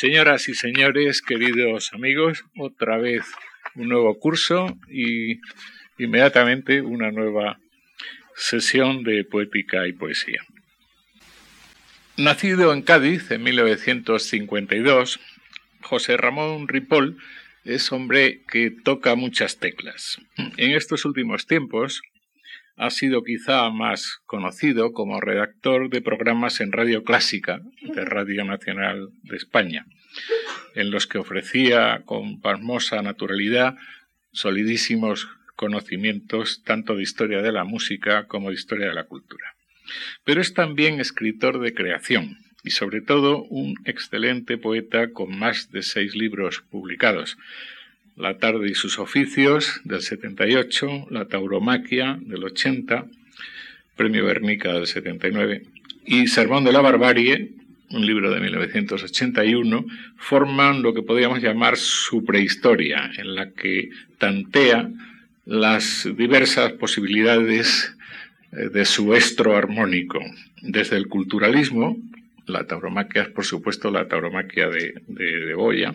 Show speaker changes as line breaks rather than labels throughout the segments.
Señoras y señores, queridos amigos, otra vez un nuevo curso y inmediatamente una nueva sesión de poética y poesía. Nacido en Cádiz en 1952, José Ramón Ripoll es hombre que toca muchas teclas. En estos últimos tiempos ha sido quizá más conocido como redactor de programas en Radio Clásica de Radio Nacional de España, en los que ofrecía con pasmosa naturalidad solidísimos conocimientos tanto de historia de la música como de historia de la cultura. Pero es también escritor de creación y sobre todo un excelente poeta con más de seis libros publicados, la tarde y sus oficios del 78, La tauromaquia del 80, Premio Bernica del 79 y Sermón de la Barbarie, un libro de 1981, forman lo que podríamos llamar su prehistoria, en la que tantea las diversas posibilidades eh, de su estro armónico, desde el culturalismo, la tauromaquia es por supuesto la tauromaquia de, de, de Goya,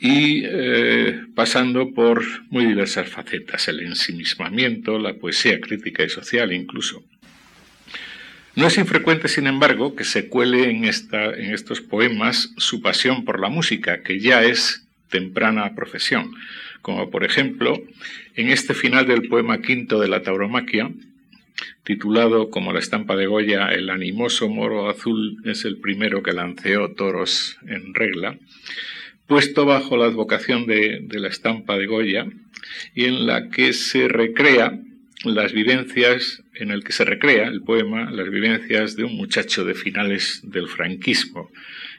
y eh, pasando por muy diversas facetas, el ensimismamiento, la poesía crítica y social incluso. No es infrecuente, sin embargo, que se cuele en, esta, en estos poemas su pasión por la música, que ya es temprana profesión, como por ejemplo en este final del poema quinto de la tauromaquia, titulado como la estampa de Goya, El animoso moro azul es el primero que lanceó toros en regla, puesto bajo la advocación de, la estampa de Goya y en la que se recrea las vivencias, en el que se recrea el poema, las vivencias de un muchacho de finales del franquismo,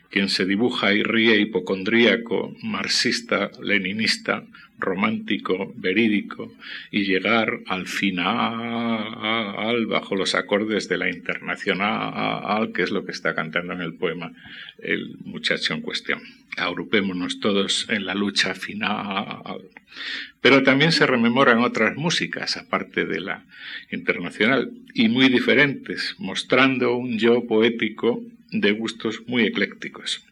quien se dibuja y ríe hipocondríaco, marxista, leninista, romántico, verídico, y llegar al final, bajo los acordes de la internacional, que es lo que está cantando en el poema el muchacho en cuestión. Agrupémonos todos en la lucha final. Pero también se rememoran otras músicas, aparte de la internacional, y muy diferentes, mostrando un yo poético de gustos muy eclécticos.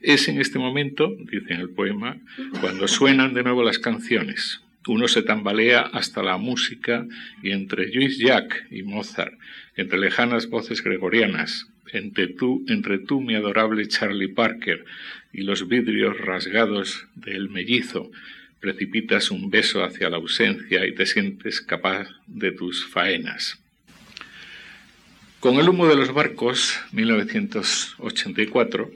Es en este momento, dice en el poema, cuando suenan de nuevo las canciones. Uno se tambalea hasta la música y entre Luis Jacques y Mozart, entre lejanas voces gregorianas, entre tú, entre tú, mi adorable Charlie Parker, y los vidrios rasgados del mellizo, precipitas un beso hacia la ausencia y te sientes capaz de tus faenas. Con el humo de los barcos, 1984,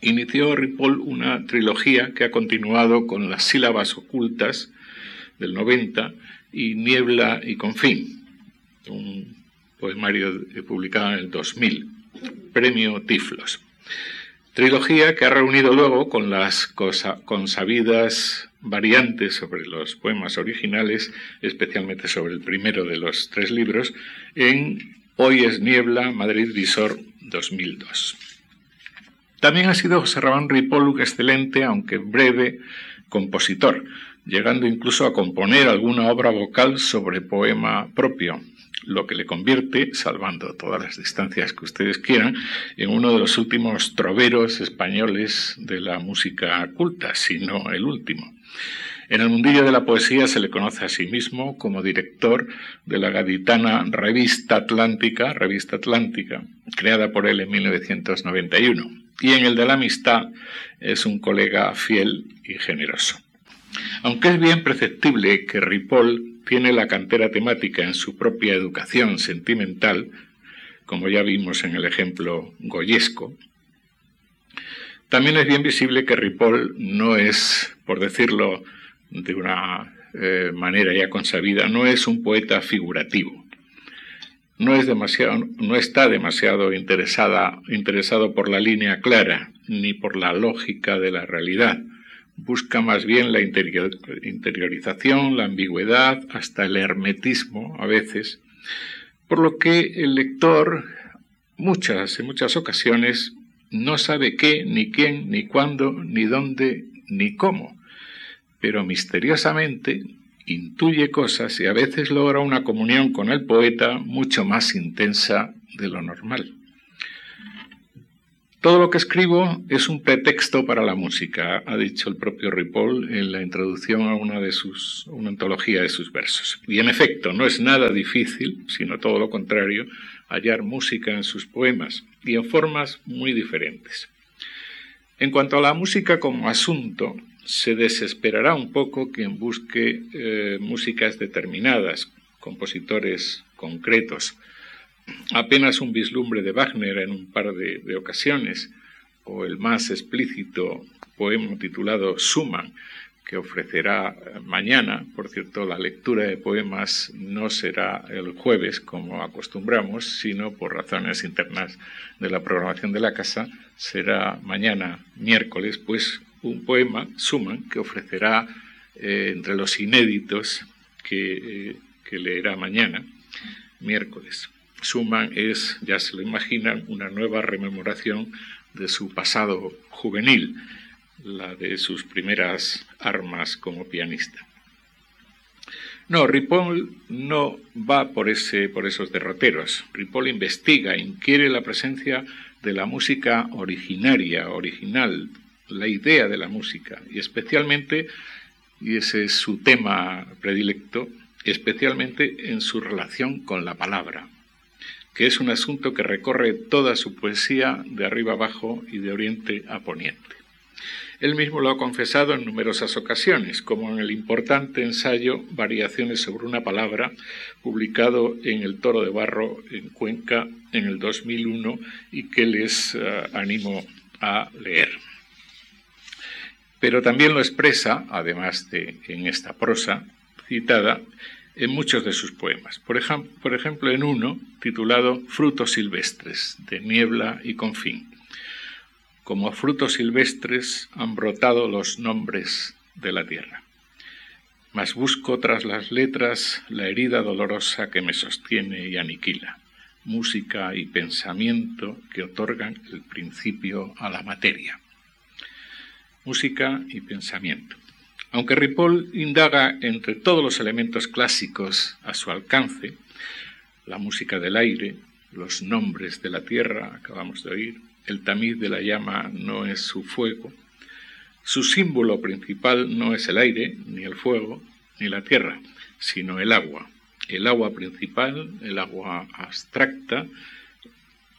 inició Ripoll una trilogía que ha continuado con las sílabas ocultas del 90 y Niebla y Confín, un poemario publicado en el 2000, premio Tiflos. Trilogía que ha reunido luego con las consabidas variantes sobre los poemas originales, especialmente sobre el primero de los tres libros, en Hoy es Niebla, Madrid Visor 2002. También ha sido José Ramón Ripoll un excelente, aunque breve, compositor, llegando incluso a componer alguna obra vocal sobre poema propio, lo que le convierte, salvando todas las distancias que ustedes quieran, en uno de los últimos troveros españoles de la música culta, si no el último. En el mundillo de la poesía se le conoce a sí mismo como director de la gaditana Revista Atlántica, Revista Atlántica, creada por él en 1991. Y en el de la amistad es un colega fiel y generoso. Aunque es bien perceptible que Ripoll tiene la cantera temática en su propia educación sentimental, como ya vimos en el ejemplo goyesco, también es bien visible que Ripoll no es, por decirlo de una eh, manera ya consabida, no es un poeta figurativo. No, es demasiado, no está demasiado interesada, interesado por la línea clara ni por la lógica de la realidad. Busca más bien la interiorización, la ambigüedad, hasta el hermetismo a veces, por lo que el lector muchas, en muchas ocasiones no sabe qué, ni quién, ni cuándo, ni dónde, ni cómo pero misteriosamente intuye cosas y a veces logra una comunión con el poeta mucho más intensa de lo normal. Todo lo que escribo es un pretexto para la música, ha dicho el propio Ripoll en la introducción a una de sus, una antología de sus versos. Y en efecto, no es nada difícil, sino todo lo contrario, hallar música en sus poemas y en formas muy diferentes. En cuanto a la música como asunto, se desesperará un poco quien busque eh, músicas determinadas, compositores concretos, apenas un vislumbre de Wagner en un par de, ocasiones, o el más explícito poema titulado Suman, que ofrecerá mañana. Por cierto, la lectura de poemas no será el jueves como acostumbramos, sino por razones internas de la programación de la casa, será mañana miércoles, pues un poema, Suman, que ofrecerá eh, entre los inéditos que, eh, que leerá mañana, miércoles. Suman es, ya se lo imaginan, una nueva rememoración de su pasado juvenil, la de sus primeras armas como pianista. No, Ripoll no va por, ese, por esos derroteros. Ripoll investiga, inquiere la presencia de la música originaria, original, la idea de la música, y especialmente, y ese es su tema predilecto, especialmente en su relación con la palabra que es un asunto que recorre toda su poesía de arriba abajo y de oriente a poniente. Él mismo lo ha confesado en numerosas ocasiones, como en el importante ensayo Variaciones sobre una palabra, publicado en El Toro de Barro en Cuenca en el 2001 y que les eh, animo a leer. Pero también lo expresa, además de en esta prosa citada, en muchos de sus poemas. Por, ejemplo, en uno titulado Frutos silvestres, de niebla y confín. Como frutos silvestres han brotado los nombres de la tierra. Mas busco tras las letras la herida dolorosa que me sostiene y aniquila, música y pensamiento que otorgan el principio a la materia. Música y pensamiento. Aunque Ripoll indaga entre todos los elementos clásicos a su alcance, la música del aire, los nombres de la tierra, acabamos de oír, el tamiz de la llama no es su fuego, su símbolo principal no es el aire, ni el fuego, ni la tierra, sino el agua. El agua principal, el agua abstracta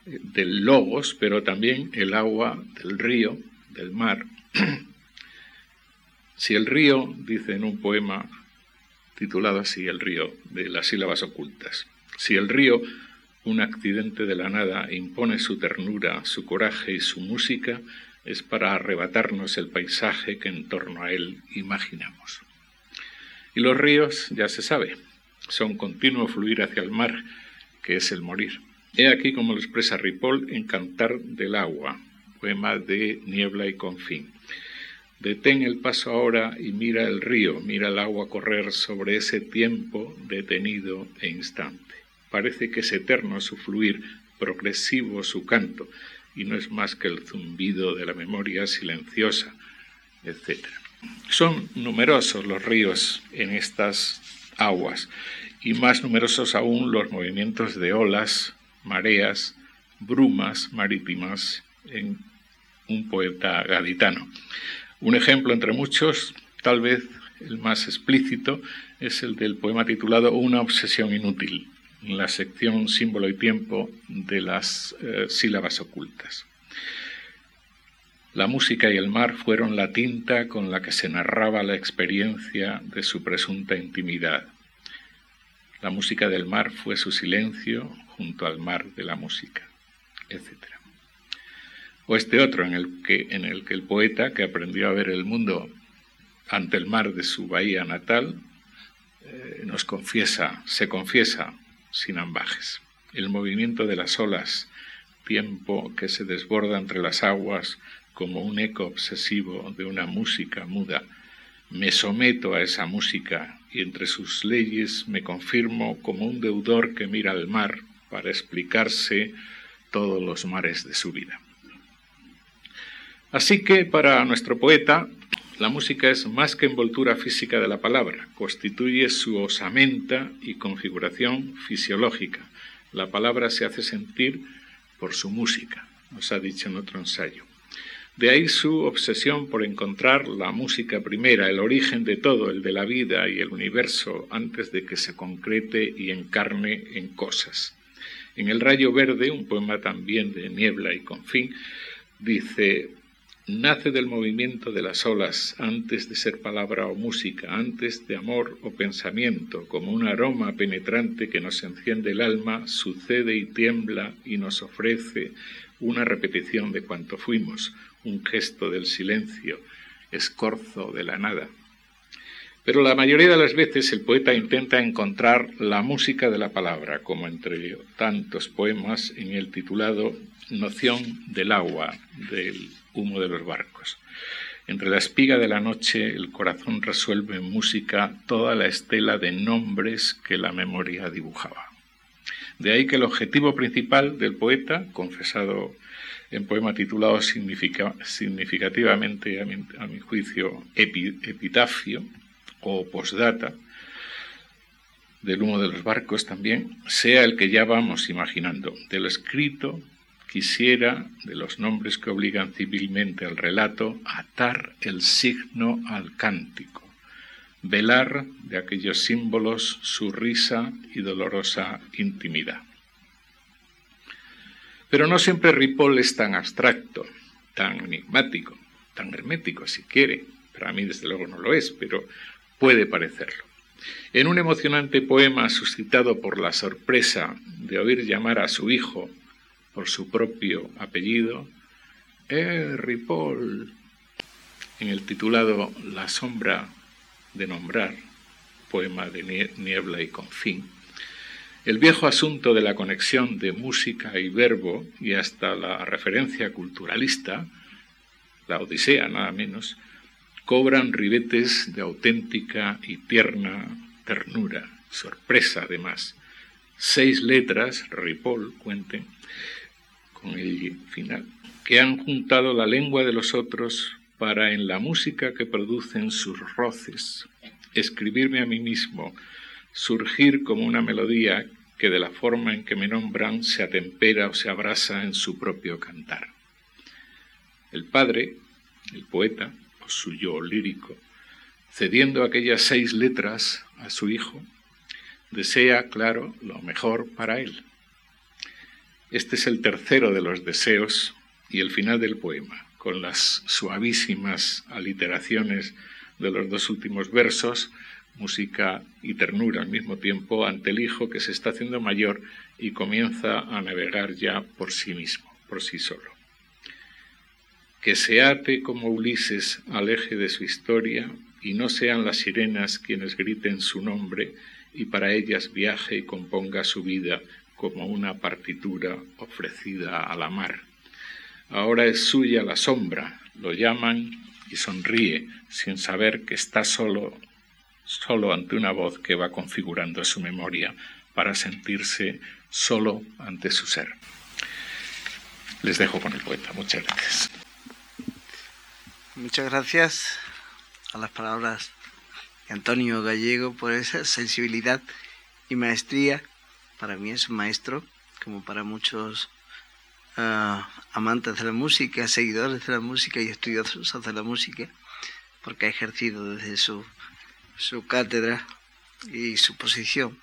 eh, del logos, pero también el agua del río, del mar, Si el río, dice en un poema titulado así, El río, de las sílabas ocultas, si el río, un accidente de la nada, impone su ternura, su coraje y su música, es para arrebatarnos el paisaje que en torno a él imaginamos. Y los ríos, ya se sabe, son continuo fluir hacia el mar, que es el morir. He aquí como lo expresa Ripoll en Cantar del agua, poema de Niebla y Confín. Detén el paso ahora y mira el río, mira el agua correr sobre ese tiempo detenido e instante. Parece que es eterno su fluir, progresivo su canto, y no es más que el zumbido de la memoria silenciosa, etc. Son numerosos los ríos en estas aguas, y más numerosos aún los movimientos de olas, mareas, brumas marítimas en un poeta gaditano. Un ejemplo entre muchos, tal vez el más explícito, es el del poema titulado Una obsesión inútil, en la sección símbolo y tiempo de las eh, sílabas ocultas. La música y el mar fueron la tinta con la que se narraba la experiencia de su presunta intimidad. La música del mar fue su silencio junto al mar de la música, etc o este otro en el que, el poeta, que aprendió a ver el mundo ante el mar de su bahía natal, eh, nos confiesa, se confiesa sin ambajes. El movimiento de las olas, tiempo que se desborda entre las aguas como un eco obsesivo de una música muda. Me someto a esa música y entre sus leyes me confirmo como un deudor que mira al mar para explicarse todos los mares de su vida. Así que para nuestro poeta, la música es más que envoltura física de la palabra, constituye su osamenta y configuración fisiológica. La palabra se hace sentir por su música. nos ha dicho en otro ensayo. De ahí su obsesión por encontrar la música primera, el origen de todo, el de la vida y el universo, antes de que se concrete y encarne en cosas. En El Rayo Verde, un poema también de niebla y confín, dice, nace del movimiento de las olas antes de ser palabra o música, antes de amor o pensamiento, como un aroma penetrante que nos enciende el alma, sucede y tiembla y nos ofrece una repetición de cuanto fuimos, un gesto del silencio, escorzo de la nada. Pero la mayoría de las veces el poeta intenta encontrar la música de la palabra, como entre tantos poemas en el titulado Noción del agua, del humo de los barcos. Entre la espiga de la noche el corazón resuelve en música toda la estela de nombres que la memoria dibujaba. De ahí que el objetivo principal del poeta, confesado en poema titulado significativamente, a mi, juicio, epitafio o postdata, del humo de los barcos también, sea el que ya vamos imaginando, de lo escrito quisiera, de los nombres que obligan civilmente al relato, atar el signo al cántico, velar de aquellos símbolos su risa y dolorosa intimidad. Pero no siempre Ripoll es tan abstracto, tan enigmático, tan hermético si quiere. Para mí desde luego no lo es, pero puede parecerlo. En un emocionante poema suscitado por la sorpresa de oír llamar a su hijo por su propio apellido, eh, Ripoll, en el titulado La sombra de nombrar, poema de niebla y confín, el viejo asunto de la conexión de música y verbo y hasta la referencia culturalista, la Odisea nada menos, cobran ribetes de auténtica y tierna ternura, sorpresa además. Seis letras, Ripoll, cuenten, con el final, que han juntado la lengua de los otros para en la música que producen sus roces, escribirme a mí mismo, surgir como una melodía que de la forma en que me nombran se atempera o se abrasa en su propio cantar. El padre, el poeta, su yo lírico, cediendo aquellas seis letras a su hijo, desea, claro, lo mejor para él. Este es el tercero de los deseos y el final del poema, con las suavísimas aliteraciones de los dos últimos versos, música y ternura al mismo tiempo ante el hijo que se está haciendo mayor y comienza a navegar ya por sí mismo, por sí solo. Que se ate como Ulises al eje de su historia y no sean las sirenas quienes griten su nombre y para ellas viaje y componga su vida como una partitura ofrecida a la mar. Ahora es suya la sombra, lo llaman y sonríe sin saber que está solo, solo ante una voz que va configurando su memoria para sentirse solo ante su ser. Les dejo con el poeta. Muchas gracias.
Muchas gracias a las palabras de Antonio Gallego por esa sensibilidad y maestría. Para mí es un maestro, como para muchos ah, amantes de la música, seguidores de la música y estudiosos de la música, porque ha ejercido desde su, su cátedra y su posición,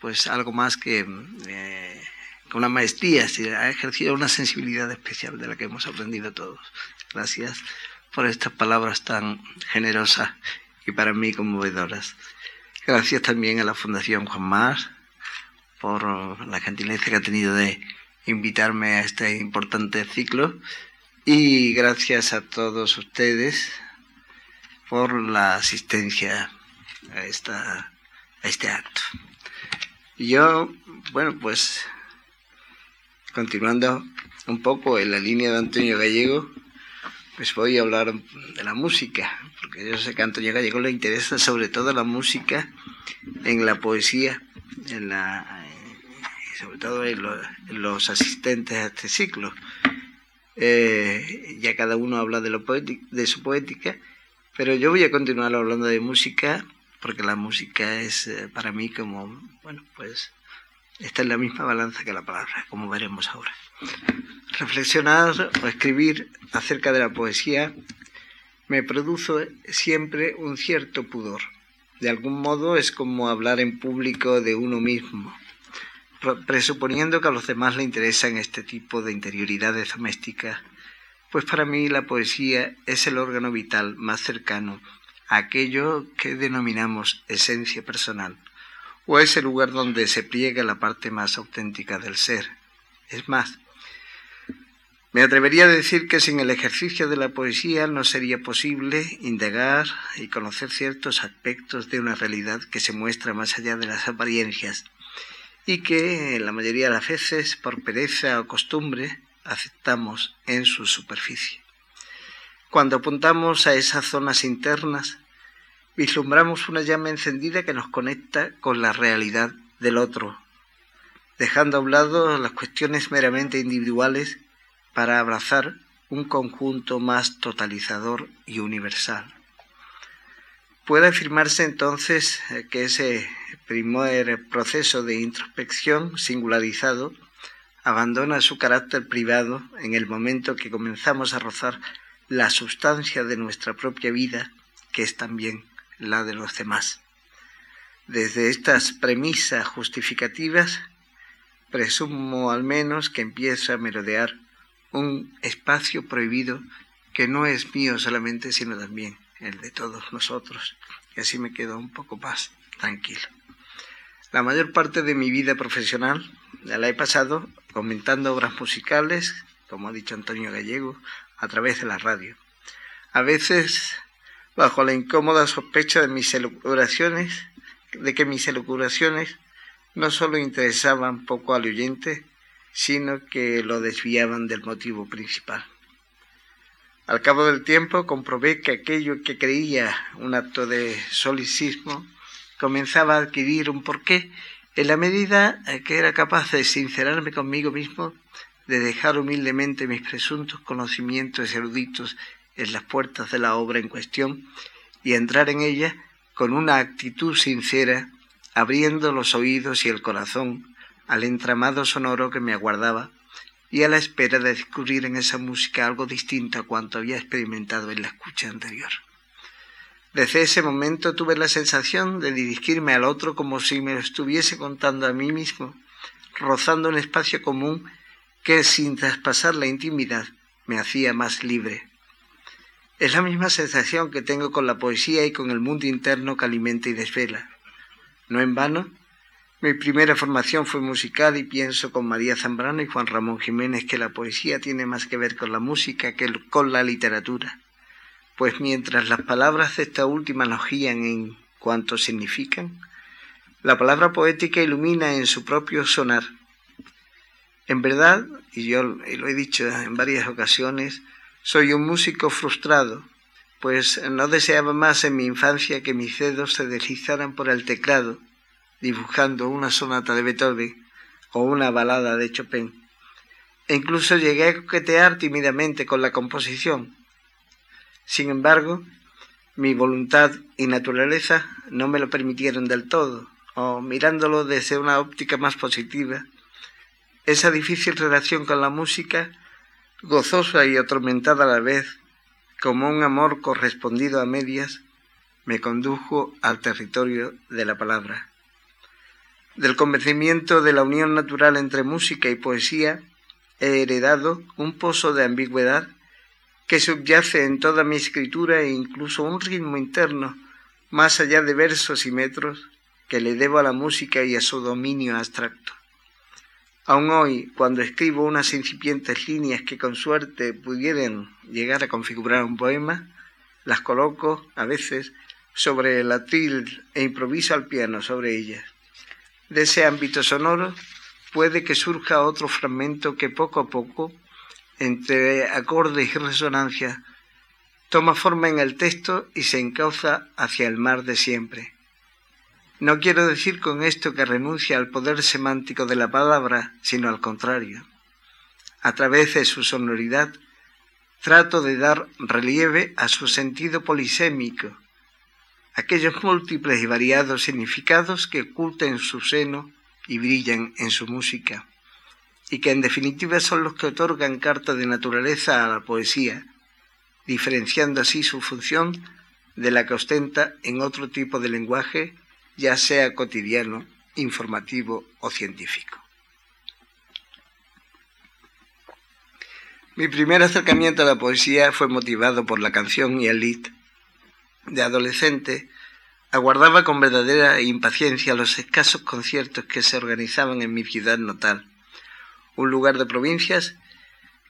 pues algo más que eh, una maestría, ha ejercido una sensibilidad especial de la que hemos aprendido todos. Gracias por estas palabras tan generosas y para mí conmovedoras. Gracias también a la Fundación Juan Mar, por la gentileza que ha tenido de invitarme a este importante ciclo y gracias a todos ustedes por la asistencia a, esta, a este acto. Yo, bueno, pues continuando un poco en la línea de Antonio Gallego, pues voy a hablar de la música, porque yo sé que a Antonio Gallego le interesa sobre todo la música en la poesía, en la, sobre todo en, los asistentes a este ciclo. Eh, ya cada uno habla de, lo de su poética, pero yo voy a continuar hablando de música, porque la música es eh, para mí como, bueno, pues está en la misma balanza que la palabra, como veremos ahora. Reflexionar o escribir acerca de la poesía me produce siempre un cierto pudor. De algún modo es como hablar en público de uno mismo, presuponiendo que a los demás le interesan este tipo de interioridades domésticas, pues para mí la poesía es el órgano vital más cercano a aquello que denominamos esencia personal, o es el lugar donde se pliega la parte más auténtica del ser. Es más, me atrevería a decir que sin el ejercicio de la poesía no sería posible indagar y conocer ciertos aspectos de una realidad que se muestra más allá de las apariencias y que la mayoría de las veces, por pereza o costumbre, aceptamos en su superficie. Cuando apuntamos a esas zonas internas, vislumbramos una llama encendida que nos conecta con la realidad del otro, dejando a un lado las cuestiones meramente individuales para abrazar un conjunto más totalizador y universal. Puede afirmarse entonces eh, que ese primer proceso de introspección singularizado abandona su carácter privado en el momento que comenzamos a rozar la sustancia de nuestra propia vida, que es también la de los demás. Desde estas premisas justificativas, presumo al menos que empieza a merodear un espacio prohibido que no es mío solamente, sino también el de todos nosotros. Y así me quedo un poco más tranquilo. La mayor parte de mi vida profesional la he pasado comentando obras musicales, como ha dicho Antonio Gallego, a través de la radio. A veces bajo la incómoda sospecha de mis elucubraciones, de que mis elucubraciones no solo interesaban poco al oyente, sino que lo desviaban del motivo principal. Al cabo del tiempo comprobé que aquello que creía un acto de solicismo comenzaba a adquirir un porqué en la medida que era capaz de sincerarme conmigo mismo, de dejar humildemente mis presuntos conocimientos eruditos en las puertas de la obra en cuestión y entrar en ella con una actitud sincera, abriendo los oídos y el corazón al entramado sonoro que me aguardaba y a la espera de descubrir en esa música algo distinto a cuanto había experimentado en la escucha anterior. Desde ese momento tuve la sensación de dirigirme al otro como si me lo estuviese contando a mí mismo, rozando un espacio común que, sin traspasar la intimidad, me hacía más libre. Es la misma sensación que tengo con la poesía y con el mundo interno que alimenta y desvela. No en vano, mi primera formación fue musical y pienso con María Zambrano y Juan Ramón Jiménez que la poesía tiene más que ver con la música que con la literatura, pues mientras las palabras de esta última nos guían en cuanto significan, la palabra poética ilumina en su propio sonar. En verdad, y yo lo he dicho en varias ocasiones, soy un músico frustrado, pues no deseaba más en mi infancia que mis dedos se deslizaran por el teclado dibujando una sonata de Beethoven o una balada de Chopin. E incluso llegué a coquetear tímidamente con la composición. Sin embargo, mi voluntad y naturaleza no me lo permitieron del todo, o mirándolo desde una óptica más positiva, esa difícil relación con la música, gozosa y atormentada a la vez, como un amor correspondido a medias, me condujo al territorio de la palabra del convencimiento de la unión natural entre música y poesía, he heredado un pozo de ambigüedad que subyace en toda mi escritura e incluso un ritmo interno, más allá de versos y metros, que le debo a la música y a su dominio abstracto. Aún hoy, cuando escribo unas incipientes líneas que con suerte pudieran llegar a configurar un poema, las coloco, a veces, sobre el atril e improviso al piano sobre ellas de ese ámbito sonoro puede que surja otro fragmento que poco a poco, entre acordes y resonancia, toma forma en el texto y se encauza hacia el mar de siempre. No quiero decir con esto que renuncia al poder semántico de la palabra, sino al contrario. A través de su sonoridad, trato de dar relieve a su sentido polisémico, aquellos múltiples y variados significados que oculta en su seno y brillan en su música, y que en definitiva son los que otorgan carta de naturaleza a la poesía, diferenciando así su función de la que ostenta en otro tipo de lenguaje, ya sea cotidiano, informativo o científico. Mi primer acercamiento a la poesía fue motivado por la canción y el lead. De adolescente, aguardaba con verdadera impaciencia los escasos conciertos que se organizaban en mi ciudad natal, un lugar de provincias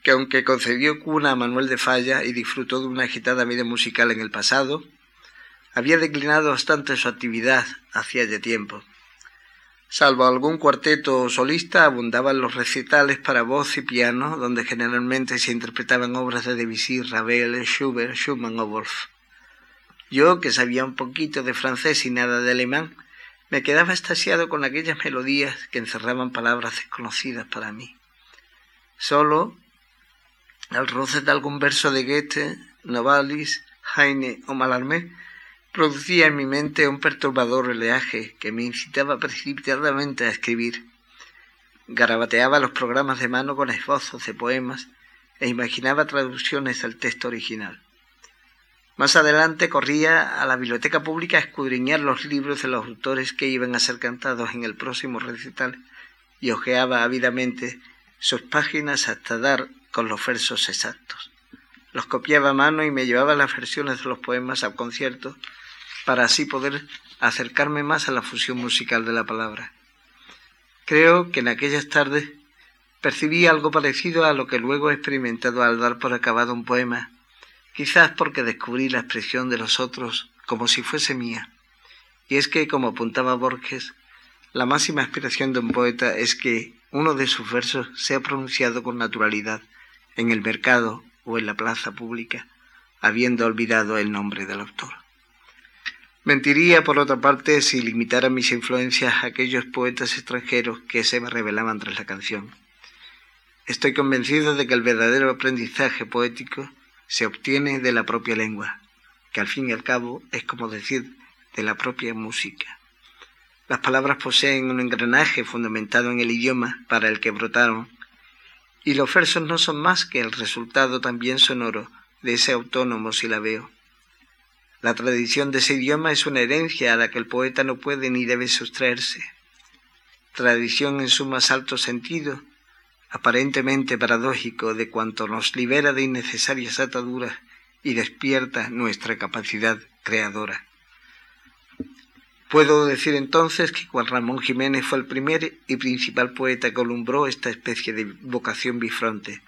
que aunque concedió cuna a Manuel de Falla y disfrutó de una agitada vida musical en el pasado, había declinado bastante su actividad hacía ya tiempo. Salvo algún cuarteto solista, abundaban los recitales para voz y piano, donde generalmente se interpretaban obras de Debussy, Ravel, Schubert, Schumann o Wolf. Yo, que sabía un poquito de francés y nada de alemán, me quedaba extasiado con aquellas melodías que encerraban palabras desconocidas para mí. Solo, al roce de algún verso de Goethe, Novalis, Heine o Mallarmé, producía en mi mente un perturbador oleaje que me incitaba precipitadamente a escribir. Garabateaba los programas de mano con esbozos de poemas e imaginaba traducciones al texto original. Más adelante corría a la biblioteca pública a escudriñar los libros de los autores que iban a ser cantados en el próximo recital y hojeaba ávidamente sus páginas hasta dar con los versos exactos. Los copiaba a mano y me llevaba las versiones de los poemas al concierto para así poder acercarme más a la fusión musical de la palabra. Creo que en aquellas tardes percibí algo parecido a lo que luego he experimentado al dar por acabado un poema, quizás porque descubrí la expresión de los otros como si fuese mía. Y es que, como apuntaba Borges, la máxima aspiración de un poeta es que uno de sus versos sea pronunciado con naturalidad en el mercado o en la plaza pública, habiendo olvidado el nombre del autor. Mentiría, por otra parte, si limitara mis influencias a aquellos poetas extranjeros que se me revelaban tras la canción. Estoy convencido de que el verdadero aprendizaje poético se obtiene de la propia lengua, que al fin y al cabo es como decir de la propia música. Las palabras poseen un engranaje fundamentado en el idioma para el que brotaron, y los versos no son más que el resultado también sonoro de ese autónomo silabeo. La tradición de ese idioma es una herencia a la que el poeta no puede ni debe sustraerse. Tradición en su más alto sentido, aparentemente paradójico de cuanto nos libera de innecesarias ataduras y despierta nuestra capacidad creadora. Puedo decir entonces que Juan Ramón Jiménez fue el primer y principal poeta que alumbró esta especie de vocación bifronte,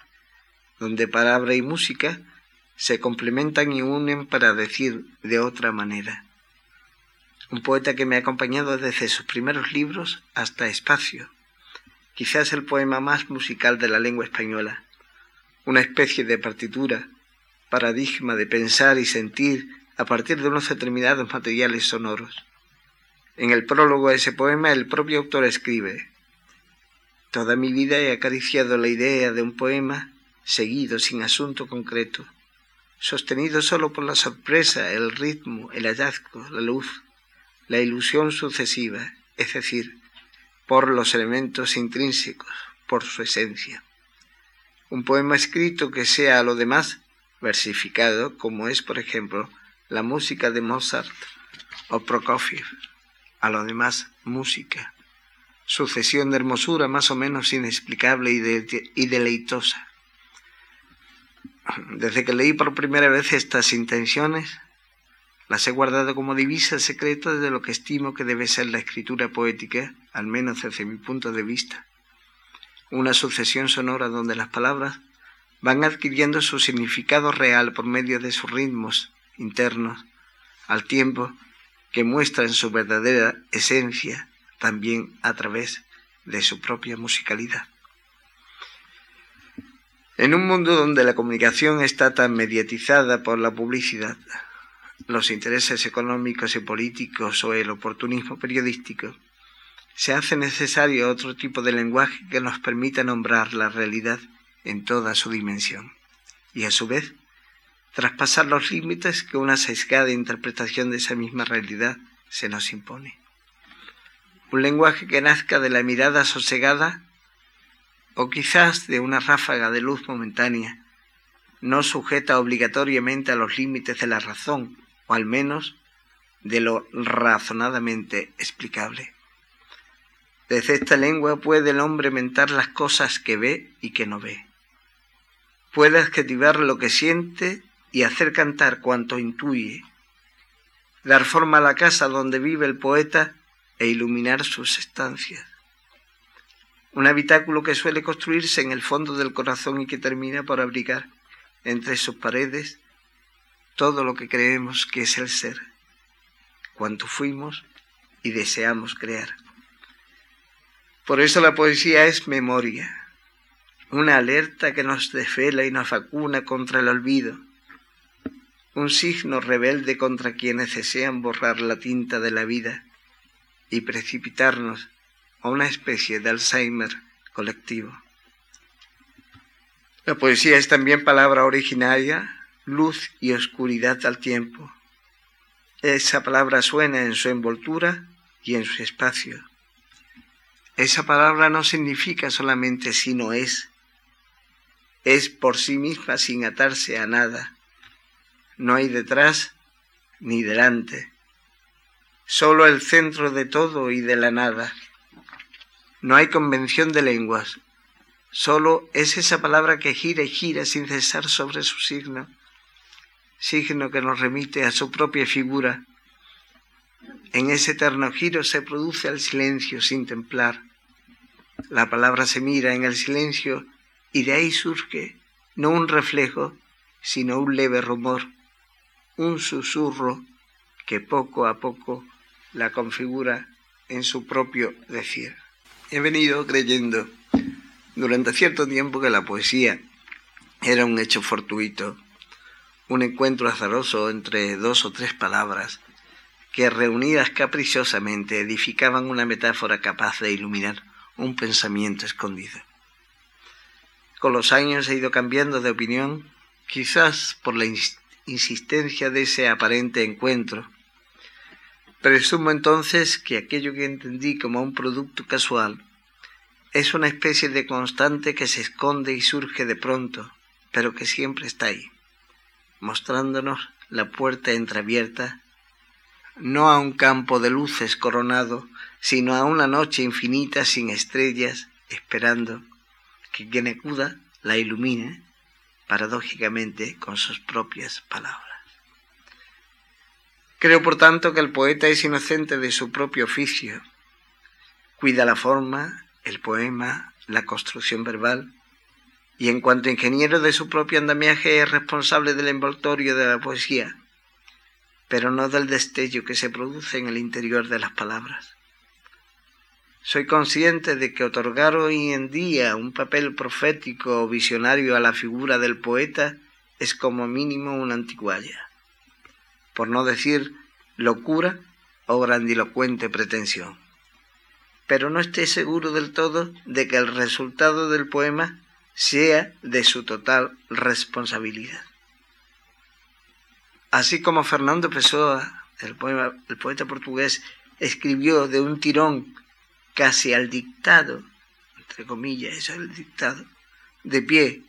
donde palabra y música se complementan y unen para decir de otra manera. Un poeta que me ha acompañado desde sus primeros libros hasta Espacio, quizás el poema más musical de la lengua española, una especie de partitura, paradigma de pensar y sentir a partir de unos determinados materiales sonoros. En el prólogo a ese poema el propio autor escribe, Toda mi vida he acariciado la idea de un poema seguido sin asunto concreto sostenido solo por la sorpresa, el ritmo, el hallazgo, la luz, la ilusión sucesiva, es decir, por los elementos intrínsecos, por su esencia. Un poema escrito que sea a lo demás versificado, como es, por ejemplo, la música de Mozart o Prokofiev, a lo demás música, sucesión de hermosura más o menos inexplicable y, deleitosa desde que leí por primera vez estas intenciones, las he guardado como divisa secreta de lo que estimo que debe ser la escritura poética, al menos desde mi punto de vista. Una sucesión sonora donde las palabras van adquiriendo su significado real por medio de sus ritmos internos, al tiempo que muestran su verdadera esencia también a través de su propia musicalidad. En un mundo donde la comunicación está tan mediatizada por la publicidad, los intereses económicos y políticos o el oportunismo periodístico, se hace necesario otro tipo de lenguaje que nos permita nombrar la realidad en toda su dimensión y a su vez traspasar los límites que una sesgada interpretación de esa misma realidad se nos impone. un lenguaje que nazca de la mirada sosegada o quizás de una ráfaga de luz momentánea, no sujeta obligatoriamente a los límites de la razón, o al menos de lo razonadamente explicable. Desde esta lengua puede el hombre mentar las cosas que ve y que no ve. Puede adjetivar lo que siente y hacer cantar cuanto intuye, dar forma a la casa donde vive el poeta e iluminar sus estancias. Un habitáculo que suele construirse en el fondo del corazón y que termina por abrigar entre sus paredes todo lo que creemos que es el ser, cuanto fuimos y deseamos crear. Por eso la poesía es memoria, una alerta que nos desvela y nos vacuna contra el olvido, un signo rebelde contra quienes desean borrar la tinta de la vida y precipitarnos a una especie de Alzheimer colectivo. La poesía es también palabra originaria, luz y oscuridad al tiempo. Esa palabra suena en su envoltura y en su espacio. Esa palabra no significa solamente sino es. Es por sí misma sin atarse a nada. No hay detrás ni delante. Solo el centro de todo y de la nada. No hay convención de lenguas, Solo es esa palabra que gira y gira sin cesar sobre su signo, signo que nos remite a su propia figura. En ese eterno giro se produce el silencio sin templar. La palabra se mira en el silencio y de ahí surge no un reflejo, sino un leve rumor, un susurro que poco a poco la configura en su propio decir. He venido creyendo durante cierto tiempo que la poesía era un hecho fortuito, un encuentro azaroso entre dos o tres palabras que reunidas capriciosamente edificaban una metáfora capaz de iluminar un pensamiento escondido. Con los años he ido cambiando de opinión, quizás por la insistencia de ese aparente encuentro. Presumo entonces que aquello que entendí como un producto casual es una especie de constante que se esconde y surge de pronto, pero que siempre está ahí, mostrándonos la puerta entreabierta, no a un campo de luces coronado, sino a una noche infinita sin estrellas, esperando que quien acuda la ilumine, paradójicamente, con sus propias palabras. Creo, por tanto, que el poeta es inocente de su propio oficio, cuida la forma, el poema, la construcción verbal, y en cuanto ingeniero de su propio andamiaje es responsable del envoltorio de la poesía, pero no del destello que se produce en el interior de las palabras. Soy consciente de que otorgar hoy en día un papel profético o visionario a la figura del poeta es como mínimo una antiguaya, por no decir locura o grandilocuente pretensión pero no esté seguro del todo de que el resultado del poema sea de su total responsabilidad. Así como Fernando Pessoa, el poeta portugués, escribió de un tirón casi al dictado, entre comillas, eso es el dictado, de pie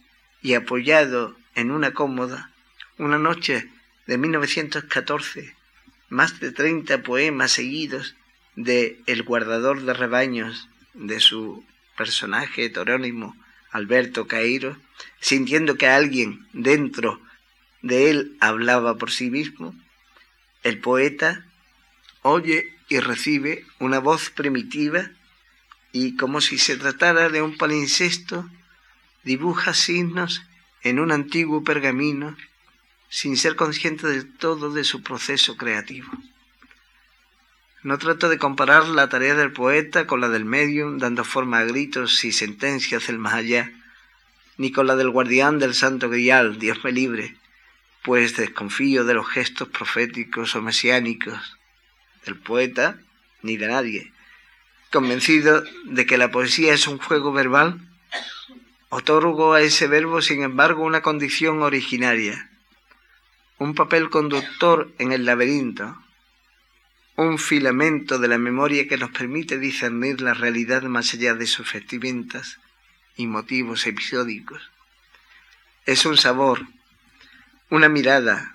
y apoyado en una cómoda, una noche de 1914, más de 30 poemas seguidos de El guardador de rebaños de su personaje heterónimo Alberto Cairo, sintiendo que alguien dentro de él hablaba por sí mismo, el poeta oye y recibe una voz primitiva y como si se tratara de un palincesto, dibuja signos en un antiguo pergamino sin ser consciente del todo de su proceso creativo. No trato de comparar la tarea del poeta con la del medium, dando forma a gritos y sentencias del más allá, ni con la del guardián del santo grial, Dios me libre, pues desconfío de los gestos proféticos o mesiánicos del poeta ni de nadie. Convencido de que la poesía es un juego verbal, otorgo a ese verbo, sin embargo, una condición originaria, un papel conductor en el laberinto, un filamento de la memoria que nos permite discernir la realidad más allá de sus vestimentas y motivos episódicos. Es un sabor, una mirada,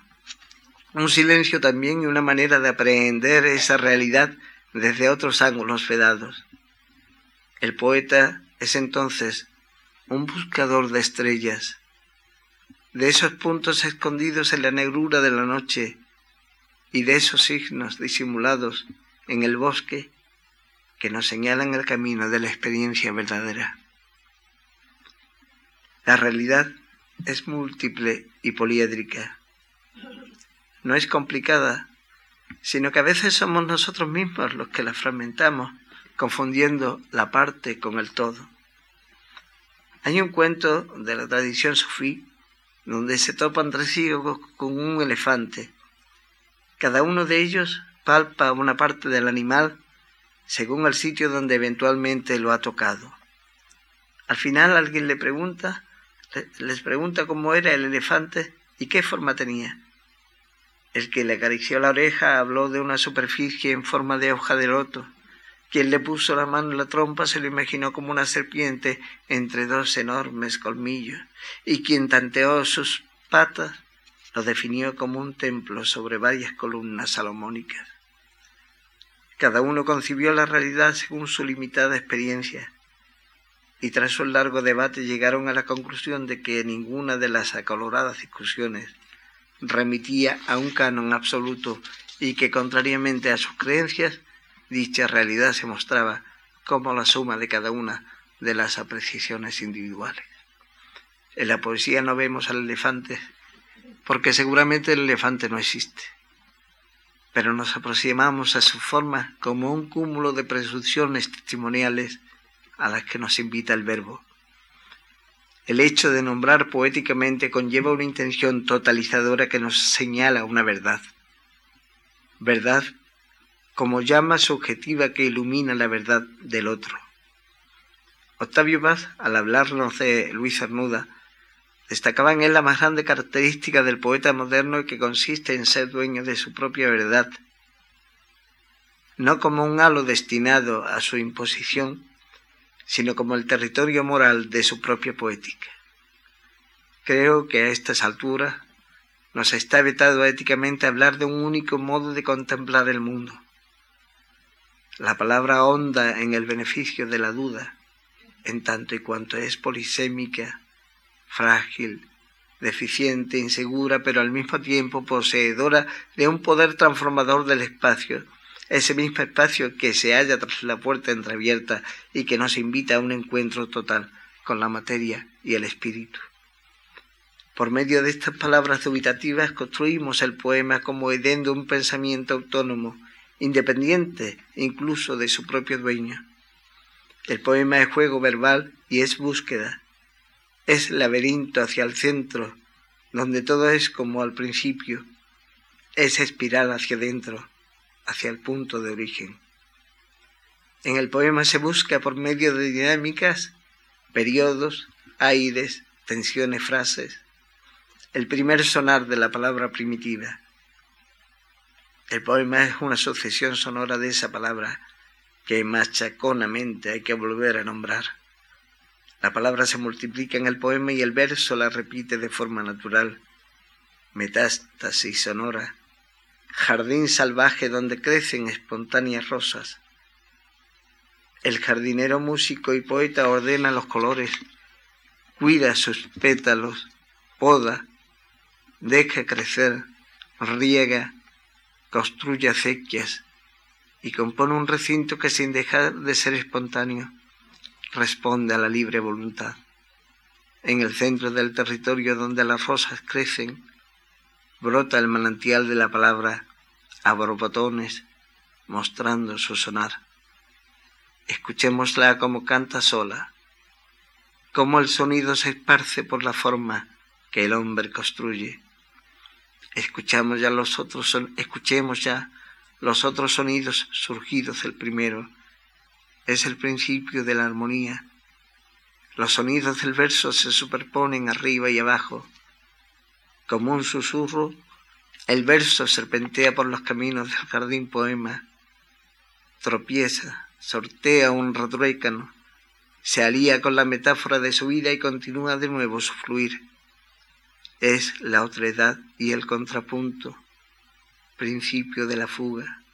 un silencio también y una manera de aprehender esa realidad desde otros ángulos vedados. El poeta es entonces un buscador de estrellas, de esos puntos escondidos en la negrura de la noche y de esos signos disimulados en el bosque que nos señalan el camino de la experiencia verdadera. La realidad es múltiple y poliédrica. No es complicada, sino que a veces somos nosotros mismos los que la fragmentamos, confundiendo la parte con el todo. Hay un cuento de la tradición sufí donde se topan tres higos con un elefante. Cada uno de ellos palpa una parte del animal según el sitio donde eventualmente lo ha tocado. Al final alguien le pregunta, les pregunta cómo era el elefante y qué forma tenía. El que le acarició la oreja habló de una superficie en forma de hoja de loto. Quien le puso la mano en la trompa se lo imaginó como una serpiente entre dos enormes colmillos, y quien tanteó sus patas lo definió como un templo sobre varias columnas salomónicas. Cada uno concibió la realidad según su limitada experiencia, y tras un largo debate llegaron a la conclusión de que ninguna de las acoloradas discusiones remitía a un canon absoluto y que, contrariamente a sus creencias, dicha realidad se mostraba como la suma de cada una de las apreciaciones individuales. En la poesía no vemos al elefante porque seguramente el elefante no existe, pero nos aproximamos a su forma como un cúmulo de presunciones testimoniales a las que nos invita el verbo. El hecho de nombrar poéticamente conlleva una intención totalizadora que nos señala una verdad. Verdad como llama subjetiva que ilumina la verdad del otro. Octavio Paz, al hablarnos de Luis Cernuda, destacaba en él la más grande característica del poeta moderno que consiste en ser dueño de su propia verdad, no como un halo destinado a su imposición, sino como el territorio moral de su propia poética. Creo que a estas alturas nos está vetado éticamente hablar de un único modo de contemplar el mundo la palabra honda en el beneficio de la duda, en tanto y cuanto es polisémica, frágil, deficiente, insegura, pero al mismo tiempo poseedora de un poder transformador del espacio, ese mismo espacio que se halla tras la puerta entreabierta y que nos invita a un encuentro total con la materia y el espíritu. Por medio de estas palabras dubitativas construimos el poema como edén de un pensamiento autónomo, independiente incluso de su propio dueño. El poema es juego verbal y es búsqueda. Es laberinto hacia el centro, donde todo es como al principio. Es espiral hacia adentro, hacia el punto de origen. En el poema se busca por medio de dinámicas, periodos, aires, tensiones, frases, el primer sonar de la palabra primitiva. El poema es una sucesión sonora de esa palabra que machaconamente hay que volver a nombrar. La palabra se multiplica en el poema y el verso la repite de forma natural. Metástasis sonora, jardín salvaje donde crecen espontáneas rosas. El jardinero músico y poeta ordena los colores, cuida sus pétalos, poda, deja crecer, riega, construye acequias y compone un recinto que sin dejar de ser espontáneo responde a la libre voluntad. En el centro del territorio donde las rosas crecen, brota el manantial de la palabra a borbotones, mostrando su sonar. Escuchémosla como canta sola, como el sonido se esparce por la forma que el hombre construye Escuchamos ya los otros escuchemos ya los otros sonidos surgidos del primero. Es el principio de la armonía. Los sonidos del verso se superponen arriba y abajo. Como un susurro, el verso serpentea por los caminos del jardín poema, tropieza, sortea un retruécano, se alía con la metáfora de su vida y continúa de nuevo su fluir. Es la otredad y el contrapunto, principio de la fuga.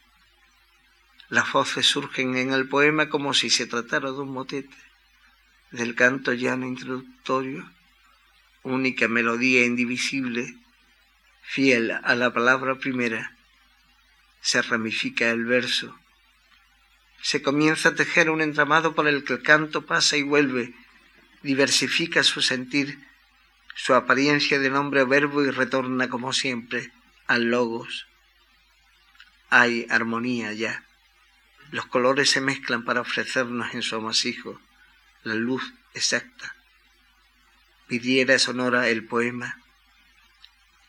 Las voces surgen en el poema como si se tratara de un motete, del canto llano introductorio, única melodía indivisible, fiel a la palabra primera. Se ramifica el verso, se comienza a tejer un entramado por el que el canto pasa y vuelve, diversifica su sentir, su apariencia de nombre o verbo y retorna como siempre al logos. Hay armonía ya. Los colores se mezclan para ofrecernos en su amasijo la luz exacta. Pidiera sonora el poema.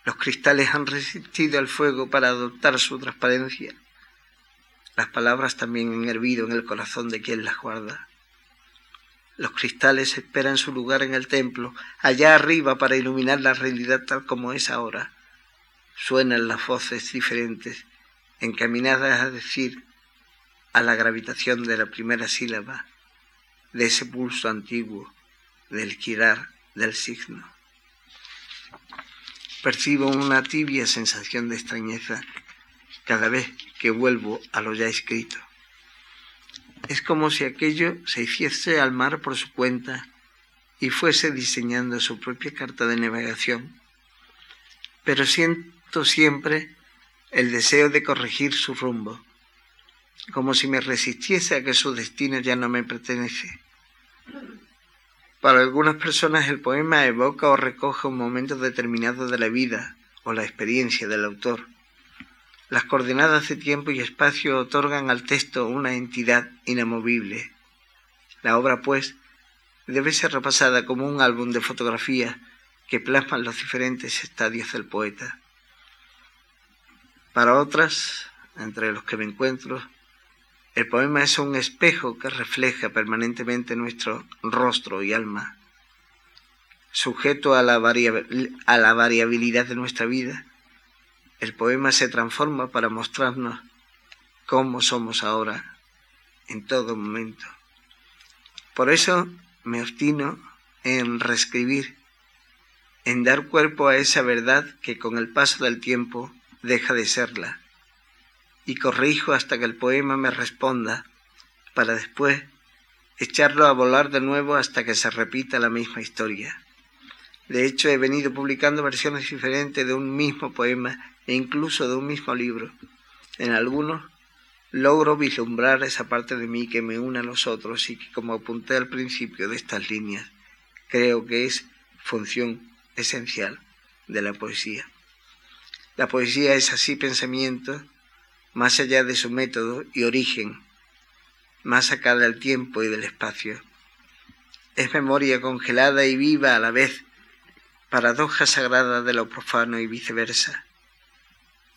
Los cristales han resistido al fuego para adoptar su transparencia las palabras también han hervido en el corazón de quien las guarda. Los cristales esperan su lugar en el templo, allá arriba para iluminar la realidad tal como es ahora. Suenan las voces diferentes, encaminadas a decir a la gravitación de la primera sílaba, de ese pulso antiguo, del girar del signo. Percibo una tibia sensación de extrañeza cada vez que vuelvo a lo ya escrito. Es como si aquello se hiciese al mar por su cuenta y fuese diseñando su propia carta de navegación. Pero siento siempre el deseo de corregir su rumbo, como si me resistiese a que su destino ya no me pertenece. Para algunas personas el poema evoca o recoge un momento determinado de la vida o la experiencia del autor las coordenadas de tiempo y espacio otorgan al texto una entidad inamovible. La obra, pues, debe ser repasada como un álbum de fotografías que plasman los diferentes estadios del poeta. Para otras, entre los que me encuentro, el poema es un espejo que refleja permanentemente nuestro rostro y alma. Sujeto a la, variabilidad de nuestra vida, el poema se transforma para mostrarnos cómo somos ahora, en todo momento. Por eso me obstino en reescribir, en dar cuerpo a esa verdad que con el paso del tiempo deja de serla, y corrijo hasta que el poema me responda, para después echarlo a volar de nuevo hasta que se repita la misma historia. De hecho, he venido publicando versiones diferentes de un mismo poema e incluso de un mismo libro. En algunos logro vislumbrar esa parte de mí que me une a los otros y que, como apunté al principio de estas líneas, creo que es función esencial de la poesía. La poesía es así pensamiento, más allá de su método y origen, más acá del tiempo y del espacio. Es memoria congelada y viva a la vez, paradoja sagrada de lo profano y viceversa.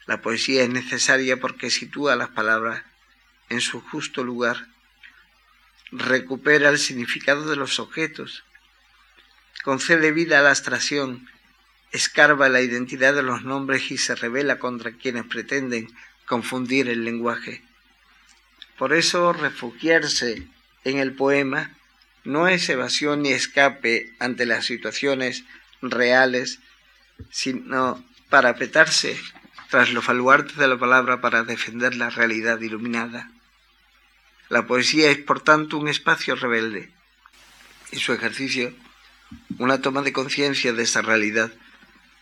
La poesía es necesaria porque sitúa las palabras en su justo lugar, recupera el significado de los objetos, concede vida a la abstracción, escarba la identidad de los nombres y se revela contra quienes pretenden confundir el lenguaje. Por eso refugiarse en el poema no es evasión ni escape ante las situaciones reales, sino para petarse tras los baluartes de la palabra para defender la realidad iluminada. La poesía es, por tanto, un espacio rebelde y su ejercicio una toma de conciencia de esa realidad